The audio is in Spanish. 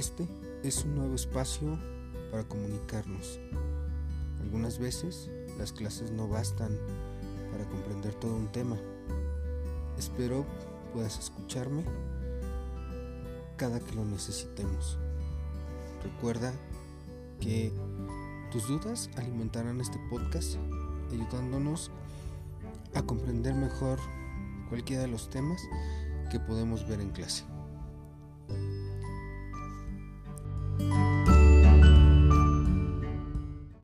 Este es un nuevo espacio para comunicarnos. Algunas veces las clases no bastan para comprender todo un tema. Espero puedas escucharme cada que lo necesitemos. Recuerda que tus dudas alimentarán este podcast ayudándonos a comprender mejor cualquiera de los temas que podemos ver en clase.